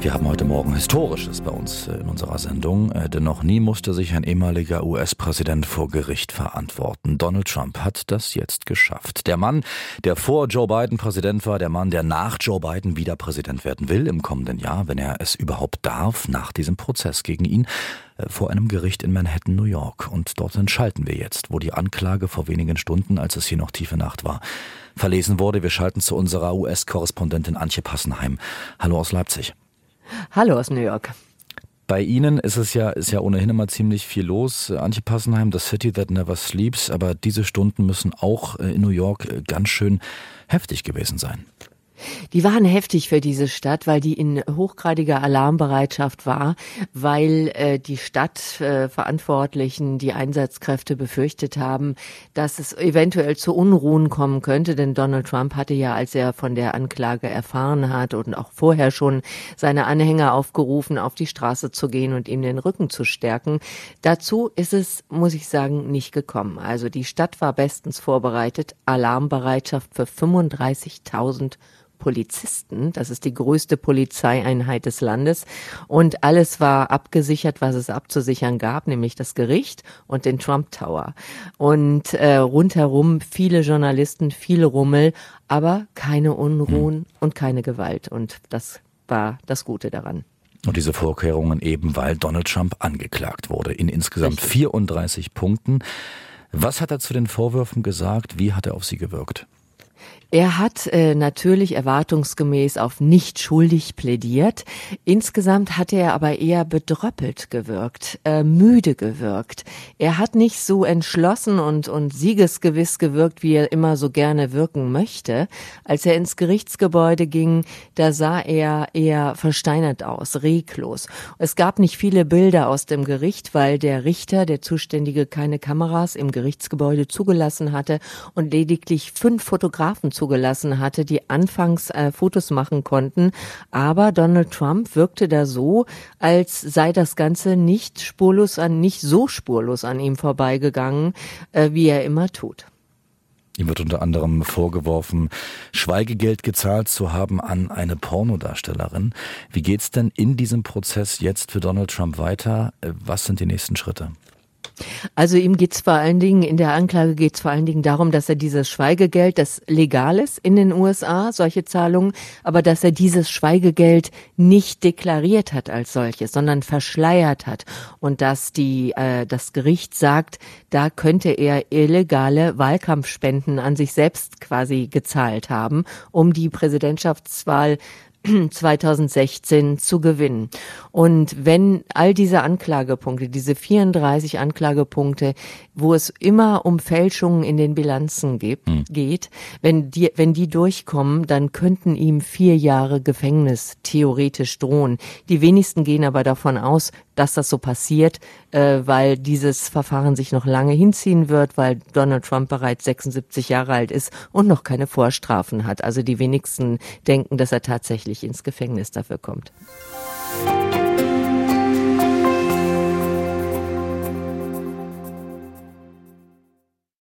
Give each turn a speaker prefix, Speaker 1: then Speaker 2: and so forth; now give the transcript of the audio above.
Speaker 1: Wir haben heute Morgen Historisches bei uns äh, in unserer Sendung, äh, denn noch nie musste sich ein ehemaliger US-Präsident vor Gericht verantworten. Donald Trump hat das jetzt geschafft. Der Mann, der vor Joe Biden Präsident war, der Mann, der nach Joe Biden wieder Präsident werden will im kommenden Jahr, wenn er es überhaupt darf, nach diesem Prozess gegen ihn, äh, vor einem Gericht in Manhattan, New York. Und dorthin schalten wir jetzt, wo die Anklage vor wenigen Stunden, als es hier noch tiefe Nacht war, verlesen wurde. Wir schalten zu unserer US-Korrespondentin Antje Passenheim. Hallo aus Leipzig.
Speaker 2: Hallo aus New York.
Speaker 1: Bei Ihnen ist es ja, ist ja ohnehin immer ziemlich viel los. Antje Passenheim, The City That Never Sleeps, aber diese Stunden müssen auch äh, in New York äh, ganz schön heftig gewesen sein.
Speaker 2: Die waren heftig für diese Stadt, weil die in hochgradiger Alarmbereitschaft war, weil äh, die Stadtverantwortlichen, äh, die Einsatzkräfte befürchtet haben, dass es eventuell zu Unruhen kommen könnte. Denn Donald Trump hatte ja, als er von der Anklage erfahren hat und auch vorher schon seine Anhänger aufgerufen, auf die Straße zu gehen und ihm den Rücken zu stärken. Dazu ist es, muss ich sagen, nicht gekommen. Also die Stadt war bestens vorbereitet. Alarmbereitschaft für 35.000 Polizisten. Das ist die größte Polizeieinheit des Landes. Und alles war abgesichert, was es abzusichern gab, nämlich das Gericht und den Trump Tower. Und äh, rundherum viele Journalisten, viele Rummel, aber keine Unruhen mhm. und keine Gewalt. Und das war das Gute daran.
Speaker 1: Und diese Vorkehrungen eben, weil Donald Trump angeklagt wurde in insgesamt Richtig. 34 Punkten. Was hat er zu den Vorwürfen gesagt? Wie hat er auf sie gewirkt?
Speaker 2: Er hat äh, natürlich erwartungsgemäß auf nicht schuldig plädiert. Insgesamt hat er aber eher bedröppelt gewirkt, äh, müde gewirkt. Er hat nicht so entschlossen und, und siegesgewiss gewirkt, wie er immer so gerne wirken möchte. Als er ins Gerichtsgebäude ging, da sah er eher versteinert aus, reglos. Es gab nicht viele Bilder aus dem Gericht, weil der Richter, der Zuständige, keine Kameras im Gerichtsgebäude zugelassen hatte und lediglich fünf Fotografen zugelassen hatte, die anfangs äh, Fotos machen konnten. Aber Donald Trump wirkte da so, als sei das Ganze nicht spurlos an, nicht so spurlos an ihm vorbeigegangen, äh, wie er immer tut.
Speaker 1: Ihm wird unter anderem vorgeworfen, Schweigegeld gezahlt zu haben an eine Pornodarstellerin. Wie geht's denn in diesem Prozess jetzt für Donald Trump weiter? Äh, was sind die nächsten Schritte?
Speaker 2: Also ihm geht es vor allen Dingen, in der Anklage geht es vor allen Dingen darum, dass er dieses Schweigegeld, das legal ist in den USA, solche Zahlungen, aber dass er dieses Schweigegeld nicht deklariert hat als solches, sondern verschleiert hat. Und dass die äh, das Gericht sagt, da könnte er illegale Wahlkampfspenden an sich selbst quasi gezahlt haben, um die Präsidentschaftswahl 2016 zu gewinnen. Und wenn all diese Anklagepunkte, diese 34 Anklagepunkte, wo es immer um Fälschungen in den Bilanzen gibt, hm. geht, wenn die, wenn die durchkommen, dann könnten ihm vier Jahre Gefängnis theoretisch drohen. Die wenigsten gehen aber davon aus, dass das so passiert, äh, weil dieses Verfahren sich noch lange hinziehen wird, weil Donald Trump bereits 76 Jahre alt ist und noch keine Vorstrafen hat. Also die wenigsten denken, dass er tatsächlich ins Gefängnis dafür kommt.